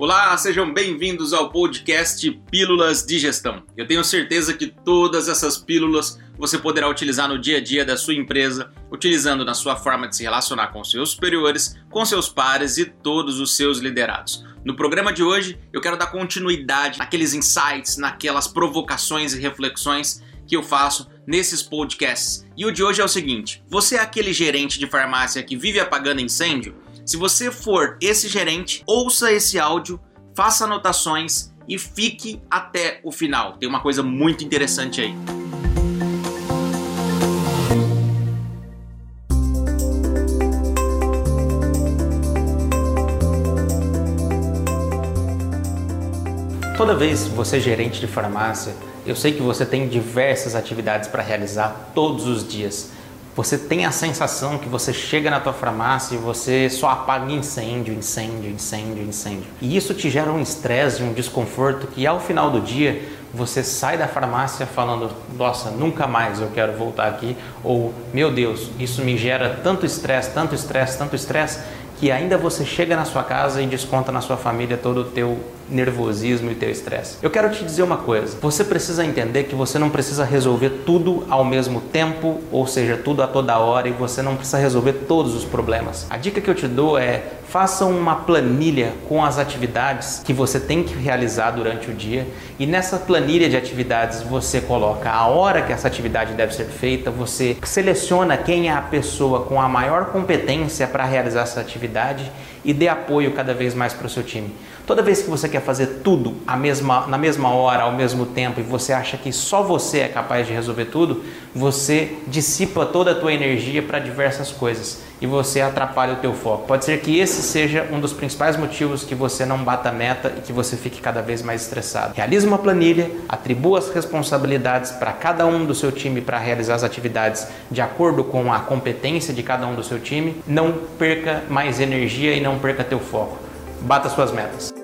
Olá, sejam bem-vindos ao podcast Pílulas de Gestão. Eu tenho certeza que todas essas pílulas você poderá utilizar no dia a dia da sua empresa, utilizando na sua forma de se relacionar com seus superiores, com seus pares e todos os seus liderados. No programa de hoje, eu quero dar continuidade naqueles insights, naquelas provocações e reflexões que eu faço nesses podcasts. E o de hoje é o seguinte: você é aquele gerente de farmácia que vive apagando incêndio? Se você for esse gerente, ouça esse áudio, faça anotações e fique até o final. Tem uma coisa muito interessante aí. Toda vez você é gerente de farmácia, eu sei que você tem diversas atividades para realizar todos os dias. Você tem a sensação que você chega na tua farmácia e você só apaga incêndio, incêndio, incêndio, incêndio. E isso te gera um estresse, um desconforto que ao final do dia você sai da farmácia falando: "Nossa, nunca mais eu quero voltar aqui" ou "Meu Deus, isso me gera tanto estresse, tanto estresse, tanto estresse" que ainda você chega na sua casa e desconta na sua família todo o teu nervosismo e teu estresse. Eu quero te dizer uma coisa, você precisa entender que você não precisa resolver tudo ao mesmo tempo, ou seja, tudo a toda hora e você não precisa resolver todos os problemas. A dica que eu te dou é faça uma planilha com as atividades que você tem que realizar durante o dia e nessa planilha de atividades você coloca a hora que essa atividade deve ser feita, você seleciona quem é a pessoa com a maior competência para realizar essa atividade e dê apoio cada vez mais para o seu time. Toda vez que você quer fazer tudo mesma, na mesma hora, ao mesmo tempo, e você acha que só você é capaz de resolver tudo, você dissipa toda a tua energia para diversas coisas e você atrapalha o teu foco. Pode ser que esse seja um dos principais motivos que você não bata a meta e que você fique cada vez mais estressado. Realize uma planilha, atribua as responsabilidades para cada um do seu time para realizar as atividades de acordo com a competência de cada um do seu time. Não perca mais energia e não perca teu foco. Bata suas metas.